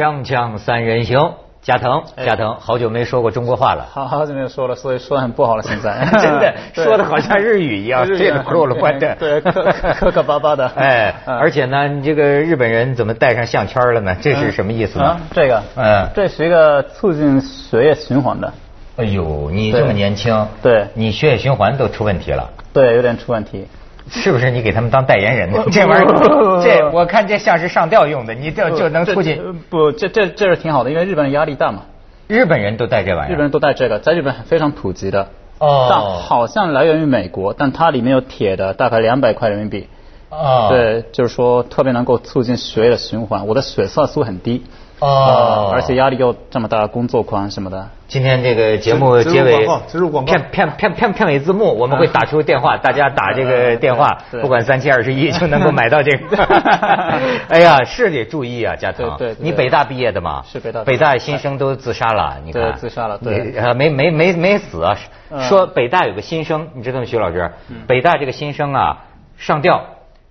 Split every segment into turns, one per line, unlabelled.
锵锵三人行，加藤，加藤，好久没说过中国话了。
好好久没有说了，所以说很不好了。现在
真的说的好像日语一样，
这个
破了关的，
对，磕磕巴巴的。
哎，而且呢，你这个日本人怎么戴上项圈了呢？这是什么意思呢？
这个，嗯，这是一个促进血液循环的。
哎呦，你这么年轻，
对，
你血液循环都出问题了。
对，有点出问题。
是不是你给他们当代言人呢？这玩意儿，这我看这像是上吊用的，你这就能促进？
不，这这这是挺好的，因为日本人压力大嘛。
日本人都带这玩意儿。
日本人都带这个，在日本非常普及的。哦。但好像来源于美国，但它里面有铁的，大概两百块人民币。哦。对，就是说特别能够促进血液的循环。我的血色素很低。哦，而且压力又这么大，工作狂什么的。
今天这个节目结尾片片片片片尾字幕，我们会打出电话，大家打这个电话，不管三七二十一就能够买到这个。哎呀，是得注意啊，加藤。
对，
你北大毕业的吗？
是北大。
北大新生都自杀了，你看。
对，自杀了。对。
没没没没死啊！说北大有个新生，你知道吗，徐老师？北大这个新生啊，上吊，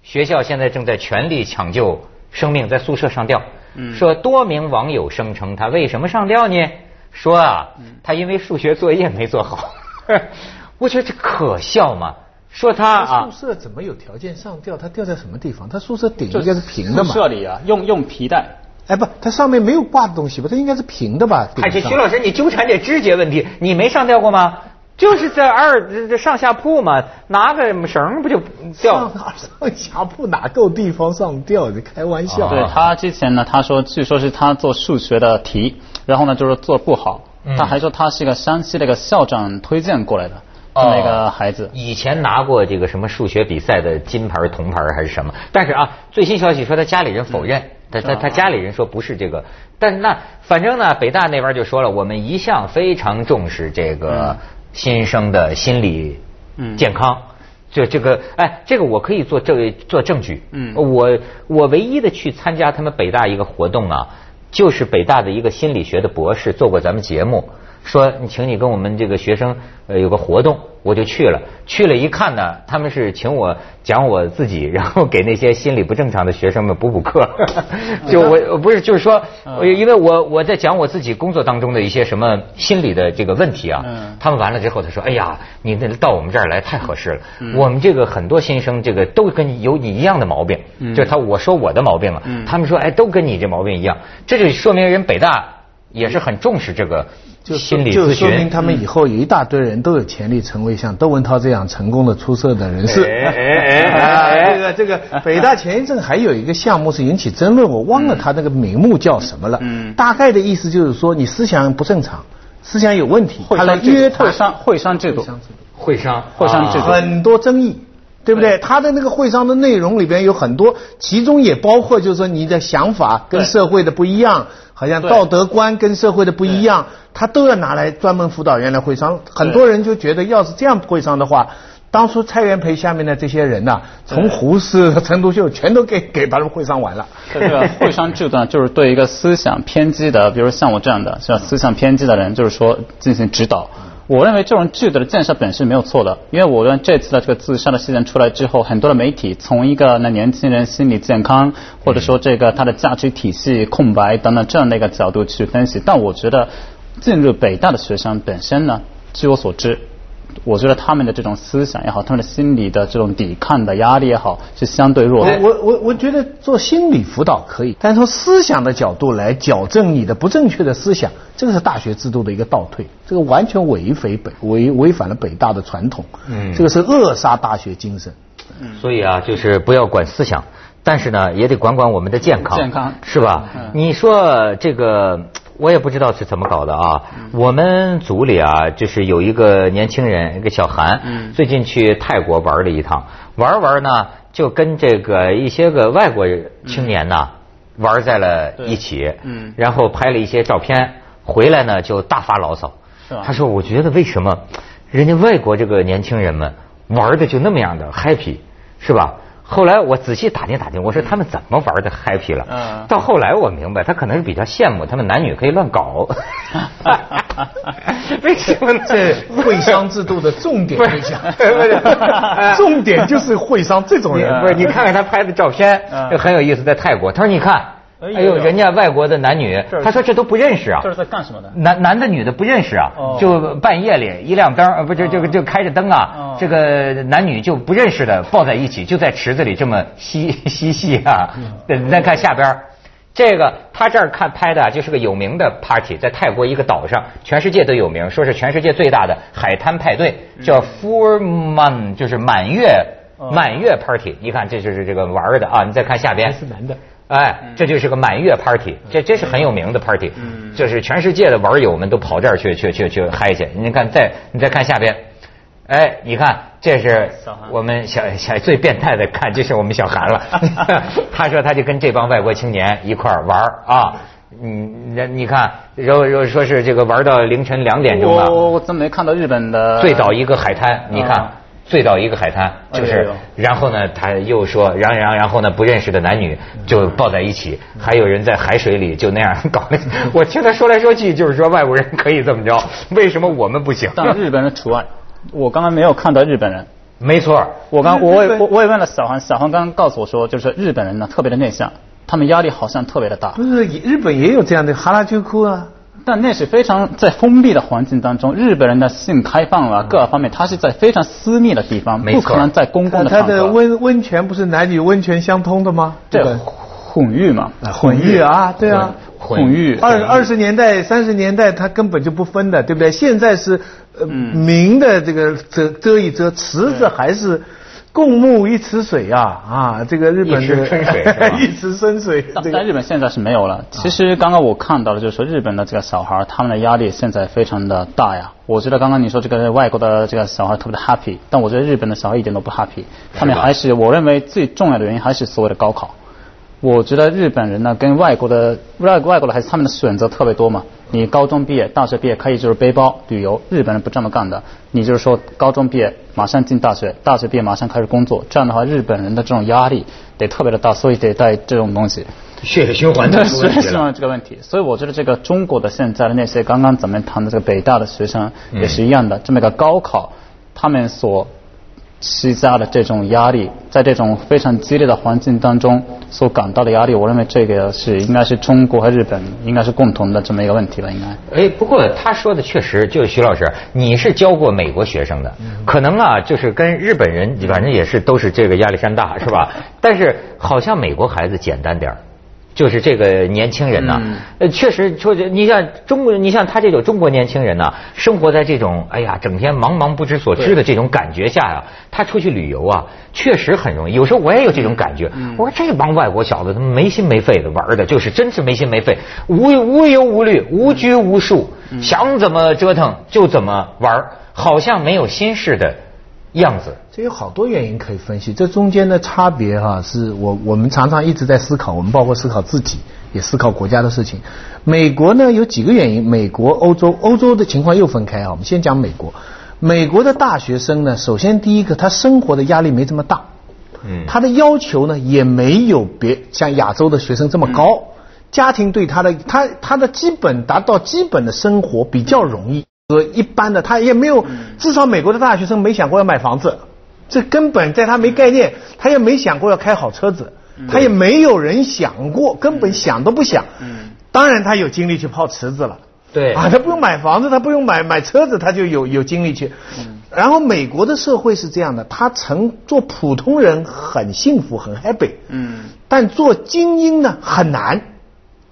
学校现在正在全力抢救生命，在宿舍上吊。说多名网友声称他为什么上吊呢？说啊，他因为数学作业没做好。我觉得这可笑嘛？说他
啊，宿舍怎么有条件上吊？他吊在什么地方？他宿舍顶应该是平的嘛？
宿舍里啊，用用皮带。
哎不，它上面没有挂的东西吧？它应该是平的吧？
还是徐老师，你纠缠这肢节问题，你没上吊过吗？就是在二这上下铺嘛，拿个绳不就吊？
上下铺哪够地方上吊？你开玩笑。
对他之前呢，他说据说是他做数学的题，然后呢就是做不好，他还说他是一个山西那个校长推荐过来的那个孩子。
以前拿过这个什么数学比赛的金牌、铜牌还是什么？但是啊，最新消息说他家里人否认，他他他家里人说不是这个。但那反正呢，北大那边就说了，我们一向非常重视这个。新生的心理健康，就这个，哎，这个我可以做证做证据。嗯，我我唯一的去参加他们北大一个活动啊，就是北大的一个心理学的博士做过咱们节目。说你请你跟我们这个学生呃有个活动，我就去了。去了一看呢，他们是请我讲我自己，然后给那些心理不正常的学生们补补课。就我不是就是说，因为我我在讲我自己工作当中的一些什么心理的这个问题啊。他们完了之后他说：“哎呀，你那到我们这儿来太合适了。我们这个很多新生这个都跟有你一样的毛病。就是他我说我的毛病了，他们说哎都跟你这毛病一样。这就说明人北大也是很重视这个。”
就就说明他们以后有一大堆人都有潜力成为像窦文涛这样成功的出色的人士。这个这个北大前一阵还有一个项目是引起争论，我忘了他那个名目叫什么了。嗯，大概的意思就是说你思想不正常，思想有问题，
他来约会商会商制度，
会商
会商制度
很多争议。对不对？他的那个会商的内容里边有很多，其中也包括就是说你的想法跟社会的不一样，好像道德观跟社会的不一样，他都要拿来专门辅导员来会商。很多人就觉得，要是这样会商的话，当初蔡元培下面的这些人呐，从胡适、陈独秀全都给给把他们会商完了。
这个 会商制度就是对一个思想偏激的，比如像我这样的，像思想偏激的人，就是说进行指导。我认为这种制度的建设本身没有错的，因为我认为这次的这个自杀的事件出来之后，很多的媒体从一个那年轻人心理健康，或者说这个他的价值体系空白等等这样的一个角度去分析，但我觉得进入北大的学生本身呢，据我所知。我觉得他们的这种思想也好，他们的心理的这种抵抗的压力也好，是相对弱的。
我我我觉得做心理辅导可以，但从思想的角度来矫正你的不正确的思想，这个是大学制度的一个倒退，这个完全违反北违违反了北大的传统。嗯，这个是扼杀大学精神。
嗯，所以啊，就是不要管思想，但是呢，也得管管我们的健康，
健康
是吧？你说这个。我也不知道是怎么搞的啊！我们组里啊，就是有一个年轻人，一个小韩，最近去泰国玩了一趟，玩玩呢，就跟这个一些个外国青年呢玩在了一起，然后拍了一些照片，回来呢就大发牢骚。他说：“我觉得为什么人家外国这个年轻人们玩的就那么样的 happy，是吧？”后来我仔细打听打听，我说他们怎么玩的 happy 了？嗯。到后来我明白，他可能是比较羡慕他们男女可以乱搞。为什么？
这会商制度的重点对象，重点就是会商这种人。
不是，你看看他拍的照片，就很有意思，在泰国。他说：“你看哎呦，人家外国的男女，他说这都不认识啊。
这是在干什么的？
男男的女的不认识啊，就半夜里一亮灯，呃，不是这个就开着灯啊，这个男女就不认识的抱在一起，就在池子里这么嬉 嬉戏啊。你再看下边，这个他这儿看拍的就是个有名的 party，在泰国一个岛上，全世界都有名，说是全世界最大的海滩派对，叫 Full Moon，就是满月满月 party。你看这就是这个玩的啊，你再看下边
是男的。
哎，这就是个满月 party，这这是很有名的 party，就是全世界的玩友们都跑这儿去去去去嗨去。你看，再你再看下边，哎，你看这是我们小小最变态的，看这是我们小韩了。他说他就跟这帮外国青年一块儿玩啊，嗯，那你看，然后然后说是这个玩到凌晨两点钟了。
我我怎么没看到日本的？
最早一个海滩，你看。醉到一个海滩，就是，然后呢，他又说，然然然后呢，不认识的男女就抱在一起，还有人在海水里就那样 搞。我听他说来说去，就是说外国人可以这么着，为什么我们不行？
但日本人除外。我刚刚没有看到日本人。
没错，
我刚我也我我也问了小黄，小黄刚刚告诉我说，就是日本人呢特别的内向，他们压力好像特别的大。
不是，日本也有这样的哈拉秋库啊。
但那是非常在封闭的环境当中，日本人的性开放啊，各方面，他是在非常私密的地方，不可能在公共的
场合。他的温温泉不是男女温泉相通的吗？
对混浴嘛，
混浴啊，对啊，
混浴。
二二十年代、三十年代，他根本就不分的，对不对？现在是呃明的这个遮遮一遮，池子还是。共沐一池水呀，啊，这个日本
的一池春水，
一池春水。
在日本现在是没有了。其实刚刚我看到了，就是说日本的这个小孩，他们的压力现在非常的大呀。我觉得刚刚你说这个外国的这个小孩特别的 happy，但我觉得日本的小孩一点都不 happy。他们还是我认为最重要的原因还是所谓的高考。我觉得日本人呢，跟外国的外外国的孩子，他们的选择特别多嘛。你高中毕业、大学毕业可以就是背包旅游，日本人不这么干的。你就是说高中毕业马上进大学，大学毕业马上开始工作，这样的话日本人的这种压力得特别的大，所以得带这种东西。
血液循环的
血液循环这个问题，所以我觉得这个中国的现在的那些刚刚咱们谈的这个北大的学生也是一样的，这么一个高考，他们所。施加的这种压力，在这种非常激烈的环境当中所感到的压力，我认为这个是应该是中国和日本应该是共同的这么一个问题吧，应该。
哎，不过他说的确实，就是徐老师，你是教过美国学生的，可能啊，就是跟日本人反正也是都是这个压力山大，是吧？但是好像美国孩子简单点儿。就是这个年轻人呐，呃，确实说，你像中国，你像他这种中国年轻人呐，生活在这种哎呀，整天茫茫不知所知的这种感觉下呀，他出去旅游啊，确实很容易。有时候我也有这种感觉，我说这帮外国小子他们没心没肺的玩的，就是真是没心没肺，无无忧无虑，无拘无束，想怎么折腾就怎么玩，好像没有心事的。样子，
这有好多原因可以分析。这中间的差别哈，是我我们常常一直在思考，我们包括思考自己，也思考国家的事情。美国呢有几个原因，美国、欧洲、欧洲的情况又分开啊。我们先讲美国，美国的大学生呢，首先第一个，他生活的压力没这么大，嗯，他的要求呢也没有别像亚洲的学生这么高，家庭对他的他他的基本达到基本的生活比较容易。和一般的，他也没有，至少美国的大学生没想过要买房子，这根本在他没概念，他也没想过要开好车子，他也没有人想过，根本想都不想。嗯当然他有精力去泡池子了，
对
啊，他不用买房子，他不用买买车子，他就有有精力去。然后美国的社会是这样的，他曾做普通人很幸福很 happy，嗯，但做精英呢很难。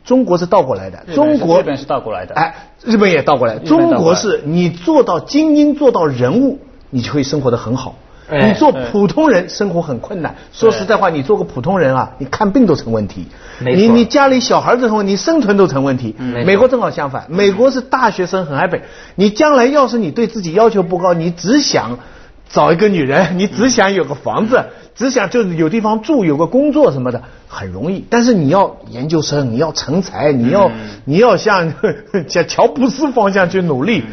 中国是倒过来的，中国
日本是倒过来的，
哎，日本也倒过来。中国是你做到精英，做到人物，你就会生活的很好。你做普通人，生活很困难。说实在话，你做个普通人啊，你看病都成问题。你你家里小孩子成问题，生存都成问题。美国正好相反，美国是大学生很爱背。你将来要是你对自己要求不高，你只想找一个女人，你只想有个房子。只想就是有地方住，有个工作什么的很容易，但是你要研究生，你要成才，你要你要向 向乔布斯方向去努力，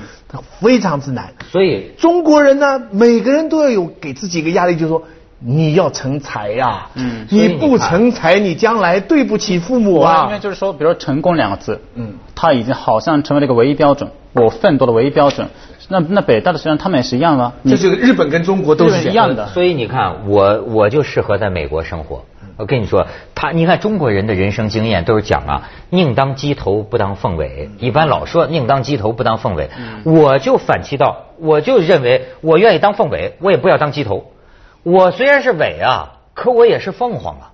非常之难。
所以
中国人呢，每个人都要有给自己一个压力，就是说你要成才呀，嗯，你不成才，你将来对不起父母啊。
因为就是说，比如说成功两个字，嗯，他已经好像成为了一个唯一标准，我奋斗的唯一标准。那那北大的学生他们也是一样吗？
这是日本跟中国都是
一样的。
所以你看，我我就适合在美国生活，我跟你说，他你看中国人的人生经验都是讲啊，宁当鸡头不当凤尾。一般老说宁当鸡头不当凤尾，我就反其道，我就认为我愿意当凤尾，我也不要当鸡头。我虽然是尾啊，可我也是凤凰啊。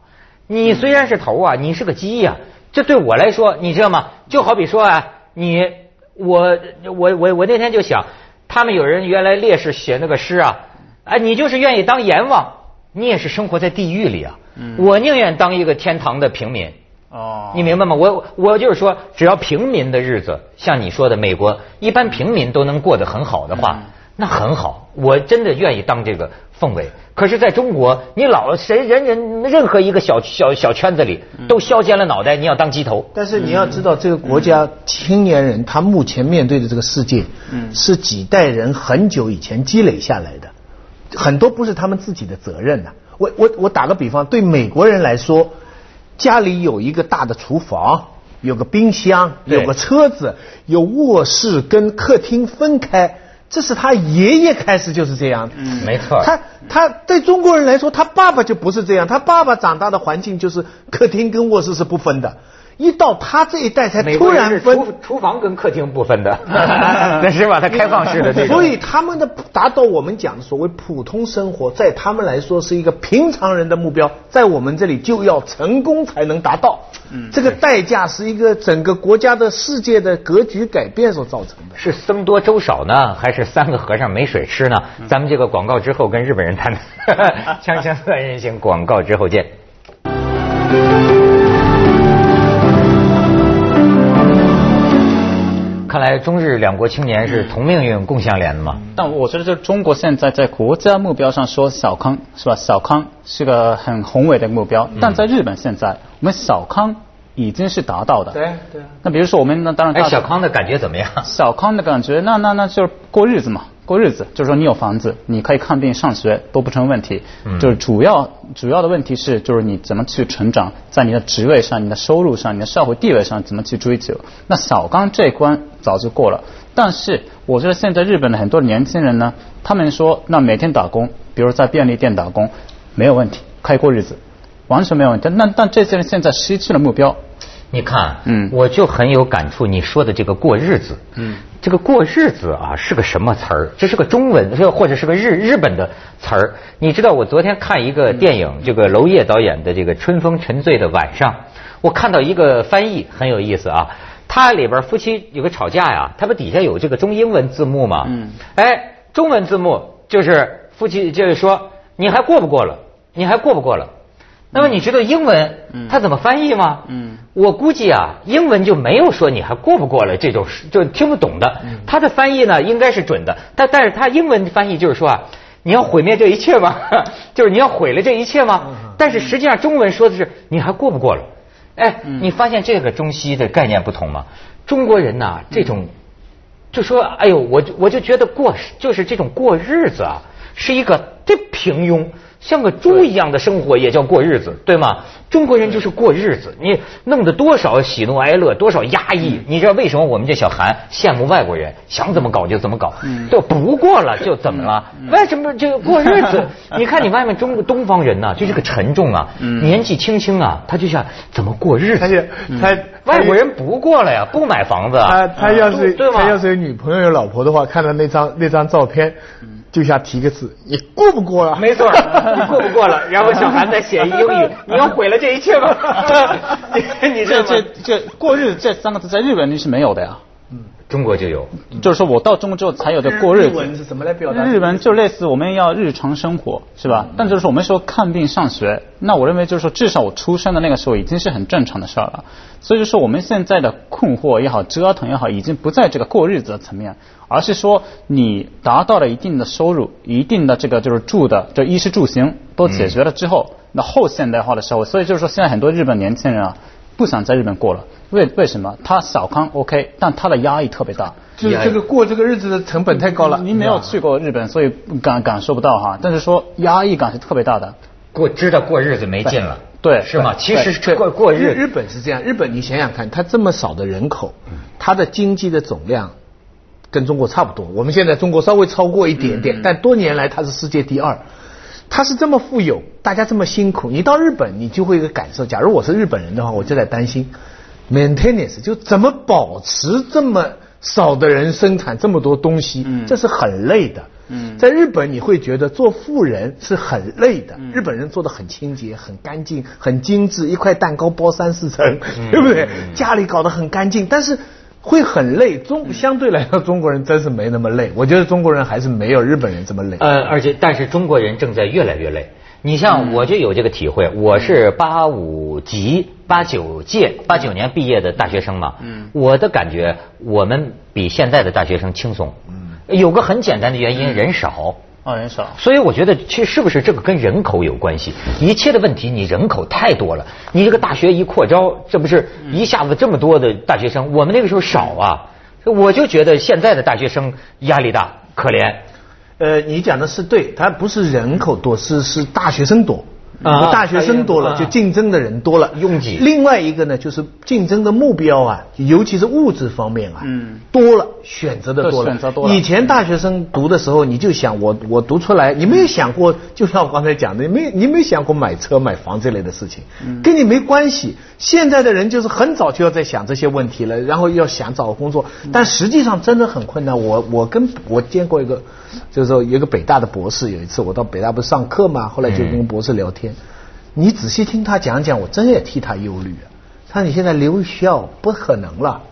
你虽然是头啊，你是个鸡呀、这对我来说，你知道吗？就好比说啊，你我我我我那天就想，他们有人原来烈士写那个诗啊，哎，你就是愿意当阎王，你也是生活在地狱里啊。我宁愿当一个天堂的平民。
哦
你明白吗？我我就是说，只要平民的日子，像你说的，美国一般平民都能过得很好的话，那很好。我真的愿意当这个凤尾。可是在中国，你老谁人人任何一个小小小圈子里都削尖了脑袋，你要当鸡头。
但是你要知道，这个国家青年人他目前面对的这个世界，嗯是几代人很久以前积累下来的，很多不是他们自己的责任呐、我我我打个比方，对美国人来说，家里有一个大的厨房，有个冰箱，有个车子，有卧室跟客厅分开，这是他爷爷开始就是这样嗯。
没错。
他他对中国人来说，他爸爸就不是这样，他爸爸长大的环境就是客厅跟卧室是不分的，一到他这一代才突然分。
厨厨房跟客厅不分的，那是吧？他开放式的这种。
所以他们的达到我们讲的所谓普通生活，在他们来说是一个平常人的目标，在我们这里就要成功才能达到。这个代价是一个整个国家的世界的格局改变所造成的。
是僧多粥少呢，还是三个和尚没水吃呢？咱们这个广告之后跟日本人谈谈。锵锵三人行，广告之后见。看来中日两国青年是同命运、共相连的嘛？
但我觉得，就中国现在在国家目标上说小康是吧？小康是个很宏伟的目标，但在日本现在，我们小康已经是达到的。
对对。
那比如说我们那当然
哎，小康的感觉怎么样？
小康的感觉，那那那就是过日子嘛，过日子，就是说你有房子，你可以看病、上学都不成问题。
嗯
就是主要主要的问题是，就是你怎么去成长，在你的职位上、你的收入上、你的社会地位上怎么去追求。那小刚这一关早就过了，但是我觉得现在日本的很多年轻人呢，他们说那每天打工，比如在便利店打工，没有问题，可以过日子，完全没有问题。那但这些人现在失去了目标，
你看，
嗯
我就很有感触。你说的这个过日子，嗯，这个过日子啊是个什么词儿？这是个中文，是或者是个日日本的词儿。你知道，我昨天看一个电影，这个娄烨导演的这个《春风沉醉的晚上》，我看到一个翻译很有意思啊。它里边夫妻有个吵架呀，它不底下有这个中英文字幕吗？
嗯，
哎，中文字幕就是夫妻就是说你还过不过了，你还过不过了。那么你知道英文它怎么翻译吗？
嗯
我估计啊，英文就没有说你还过不过了这种就听不懂的。它的翻译呢应该是准的，但但是它英文翻译就是说啊，你要毁灭这一切吗？就是你要毁了这一切吗？但是实际上中文说的是你还过不过了。哎，你发现这个中西的概念不同吗？中国人呐，这种就说，哎呦，我就我就觉得过就是这种过日子啊，是一个这平庸，像个猪一样的生活也叫过日子，对吗？中国人就是过日子，你弄得多少喜怒哀乐，多少压抑，你知道为什么我们这小韩羡慕外国人，想怎么搞就怎么搞，就不过了就怎么了？为什么就过日子？你看你外面中东方人呐、就是个沉重啊，年纪轻轻啊，他就想怎么过日子？
他就他
外国人不过了呀，不买房子啊，
他他要是
对吗？
他要是有女朋友有老婆的话，看到那张那张照片，就想提个字，你过不过了？
没错，你过不过了。然后小韩再写一英语，你要毁了这一切吗？你
这这？这过日子这三个字在日本里是没有的呀。
中国就有，
就是说我到中国之后才有的过日
日文是
子。
怎么来表达？
日文就类似我们要日常生活是吧？但就是说我们说看病上学，那我认为就是说至少我出生的那个时候已经是很正常的事儿了。所以就说我们现在的困惑也好，折腾也好，已经不在这个过日子的层面，而是说你达到了一定的收入，一定的这个就是住的，就衣食住行都解决了之后，那后现代化的社会，所以就是说现在很多日本年轻人啊，不想在日本过了。为为什么？他小康 OK，但他的压力特别大。
就是这个过这个日子的成本太高了。
您没有去过日本，所以感感受不到哈。但是说压抑感是特别大的。
过知道过日子没劲了，
对
是吗？其实是过过日
日，本是这样，日本你想想看，它这么少的人口，它的经济的总量跟中国差不多。我们现在中国稍微超过一点点，但多年来它是世界第二。他是这么富有，大家这么辛苦，你到日本你就会有个感受。假如我是日本人的话，我就在担心，maintenance 就怎么保持这么少的人生产这么多东西，
嗯。
这是很累的。
嗯。
在日本你会觉得做富人是很累的，日本人做的很清洁、很干净、很精致，一块蛋糕包三四层，对不对？家里搞得很干净，但是会很累。中相对来说，中国人真是没那么累。我觉得中国人还是没有日本人这么累。
呃，而且但是中国人正在越来越累。你像我就有这个体会，我是八五级、八九届、八九年毕业的大学生嘛，
嗯
我的感觉我们比现在的大学生轻松。嗯有个很简单的原因，人少。
哦，人少。
所以我觉得，其实是不是这个跟人口有关系？一切的问题，你人口太多了，你这个大学一扩招，这不是一下子这么多的大学生？我们那个时候少啊，我就觉得现在的大学生压力大，可怜。
呃，你讲的是对，他不是人口多，是是大学生多。
啊
大学生多了，
啊
就竞争的人多了，
拥挤
另外一个呢，就是竞争的目标啊，尤其是物质方面啊，
嗯
多了，选择的多了。
选择多了
以前大学生读的时候，你就想我我读出来，你没有想过，就像我刚才讲的，你没你没想过买车买房这类的事情，
嗯
跟你没关系。现在的人就是很早就要在想这些问题了，然后要想找工作，
嗯
但实际上真的很困难。我我跟我见过一个，就是说有一个北大的博士，有一次我到北大不是上课嘛，后来就跟博士聊天。你仔细听他讲讲，我真也替他忧虑啊。他说你现在留校不可能了，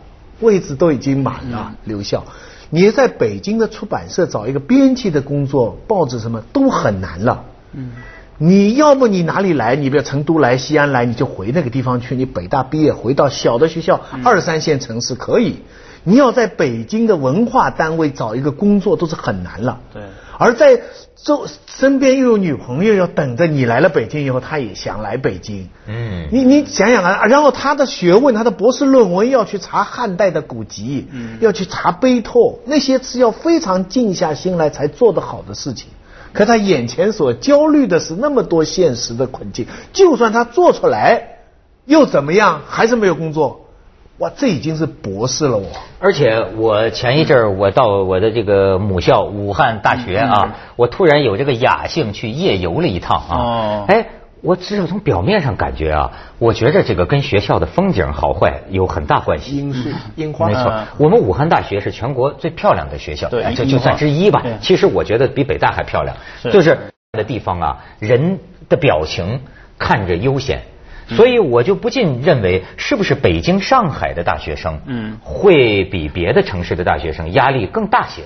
位置都已经满了，留校。你在北京的出版社找一个编辑的工作，报纸什么都很难了。嗯，你要么你哪里来？你比如成都来、西安来，你就回那个地方去。你北大毕业回到小的学校，二三线城市可以。你要在北京的文化单位找一个工作都是很难了。
对
而在周身边又有女朋友要等着你来了北京以后，她也想来北京。
嗯
你你想想啊，然后他的学问，他的博士论文要去查汉代的古籍，
嗯
要去查碑拓，那些是要非常静下心来才做得好的事情。可他眼前所焦虑的是那么多现实的困境，就算他做出来，又怎么样？还是没有工作。哇，这已经是博士了，我。
而且我前一阵儿我到我的这个母校武汉大学啊，我突然有这个雅兴去夜游了一趟啊。
哦
哎，我至少从表面上感觉啊，我觉着这个跟学校的风景好坏有很大关系。
樱树、樱花，
没错
嗯，
我们武汉大学是全国最漂亮的学校，
对
哎就就算之一吧。其实我觉得比北大还漂亮，就是的地方啊，人的表情看着悠闲。所以我就不禁认为，是不是北京、上海的大学生，
嗯
会比别的城市的大学生压力更大些？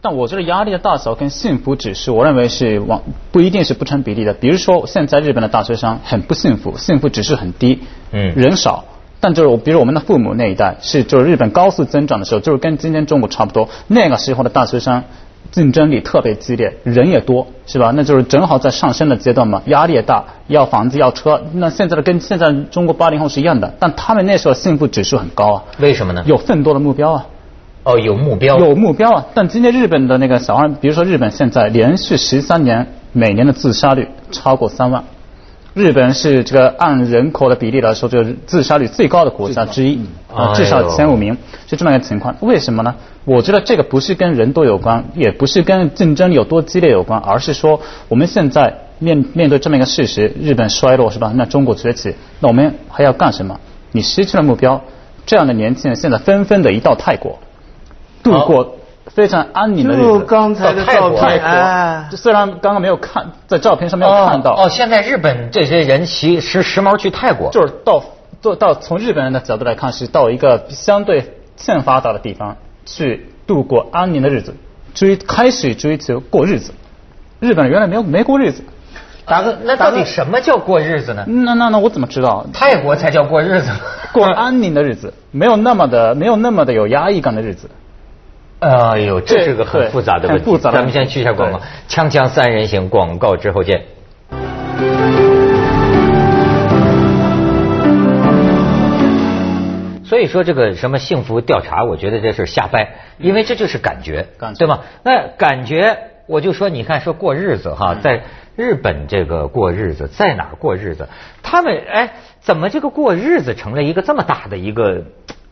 但我觉得压力的大小跟幸福指数，我认为是往不一定是不成比例的。比如说，现在日本的大学生很不幸福，幸福指数很低，
嗯
人少。但就是，比如我们的父母那一代，是就是日本高速增长的时候，就是跟今天中国差不多。那个时候的大学生竞争力特别激烈，人也多，是吧？那就是正好在上升的阶段嘛，压力也大，要房子要车。那现在的跟现在中国八零后是一样的，但他们那时候幸福指数很高啊，
为什么呢？
有更多的目标啊。
哦，有目标，
有目标啊，但今天日本的那个小孩，比如说日本现在连续十三年每年的自杀率超过三万，日本是这个按人口的比例来说，就是自杀率最高的国家之一，啊，至少前五名，是这么一个情况。为什么呢？我觉得这个不是跟人多有关，也不是跟竞争有多激烈有关，而是说我们现在面面对这么一个事实，日本衰落是吧？那中国崛起，那我们还要干什么？你失去了目标，这样的年轻人现在纷纷的移到泰国。度过非常安宁的日子。
就刚才的照片，
泰
哎
国，虽然刚刚没有看在照片上没有看到，
哦哦，现在日本这些人骑时时髦去泰国，
就是到到到从日本人的角度来看，是到一个相对欠发达的地方去度过安宁的日子，追开始追求过日子。日本人原来没有没过日子，
打个
那到底什么叫过日子呢？
那那那我怎么知道？
泰国才叫过日子，
过安宁的日子，没有那么的没有那么的有压抑感的日子。
哎呦，这是个很复杂的问题。咱们先去一下广告，锵锵三人行广告之后见。所以说这个什么幸福调查，我觉得这是瞎掰，因为这就是感觉，
感觉
对吗？那感觉，我就说，你看说过日子哈，在日本这个过日子，在哪儿过日子？他们哎，怎么这个过日子成了一个这么大的一个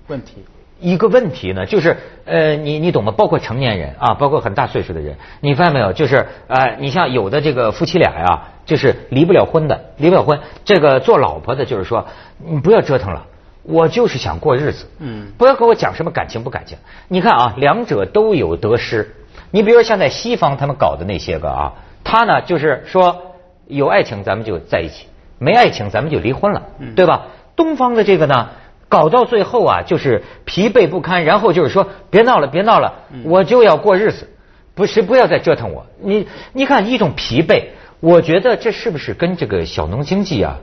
问题
一个问题呢，就是呃，你你懂吗？包括成年人啊，包括很大岁数的人，你发现没有？就是呃，你像有的这个夫妻俩呀，就是离不了婚的，离不了婚。这个做老婆的，就是说你不要折腾了，我就是想过日子，嗯，不要跟我讲什么感情不感情。你看啊，两者都有得失。你比如说像在西方他们搞的那些个啊，他呢就是说有爱情咱们就在一起，没爱情咱们就离婚了，对吧？东方的这个呢？搞到最后啊，就是疲惫不堪，然后就是说别闹了，别闹了，我就要过日子，不是不要再折腾我。你你看一种疲惫，我觉得这是不是跟这个小农经济啊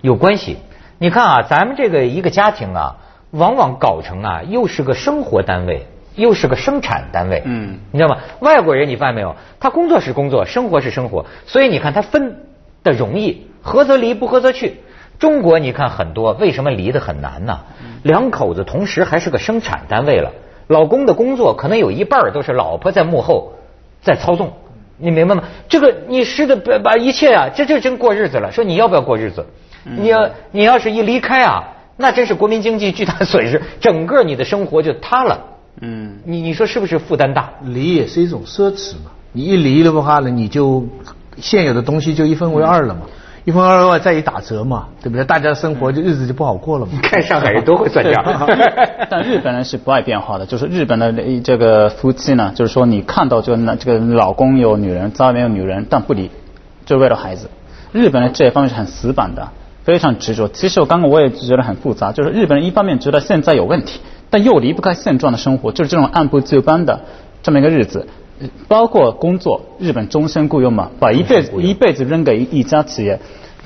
有关系？你看啊，咱们这个一个家庭啊，往往搞成啊又是个生活单位，又是个生产单位。嗯，你知道吗？外国人你发现没有？他工作是工作，生活是生活，所以你看他分的容易，合则离，不合则去。中国你看很多为什么离得很难呢？两口子同时还是个生产单位了，老公的工作可能有一半都是老婆在幕后在操纵，你明白吗？这个你是的把把一切啊，这就真过日子了。说你要不要过日子？你要你要是一离开啊，那真是国民经济巨大损失，整个你的生活就塌了。嗯，你你说是不是负担大？
离也是一种奢侈嘛，你一离了的话呢，你就现有的东西就一分为二了嘛。一分二外再一打折嘛，对不对？大家生活就日子就不好过了嘛。
你看上海人都会算账。
但日本人是不爱变化的，就是日本的这个夫妻呢，就是说你看到这个这个老公有女人，家里面有女人，但不离，就为了孩子。日本人这一方面是很死板的，非常执着。其实我刚刚我也觉得很复杂，就是日本人一方面觉得现在有问题，但又离不开现状的生活，就是这种按部就班的这么一个日子。包括工作，日本终身雇佣嘛，把一辈子一辈子扔给一家企业，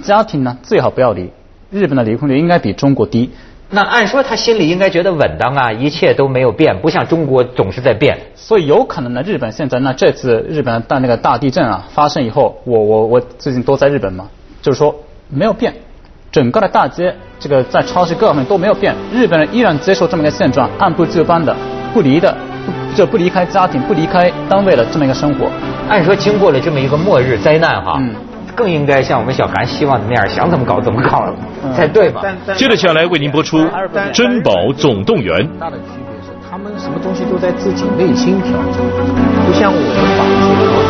家庭呢最好不要离。日本的离婚率应该比中国低。
那按说他心里应该觉得稳当啊，一切都没有变，不像中国总是在变。
所以有可能呢，日本现在那这次日本的那个大地震啊发生以后，我我我最近都在日本嘛，就是说没有变，整个的大街这个在超市各方面都没有变，日本人依然接受这么一个现状，按部就班的不离的。就不离开家庭、不离开单位的这么一个生活。
按说经过了这么一个末日灾难哈，更应该像我们小韩希望的那样，想怎么搞怎么搞才对吧？
接着下来为您播出《珍宝总动员》。
大的区别是，他们什么东西都在自己内心调整，不像我们把。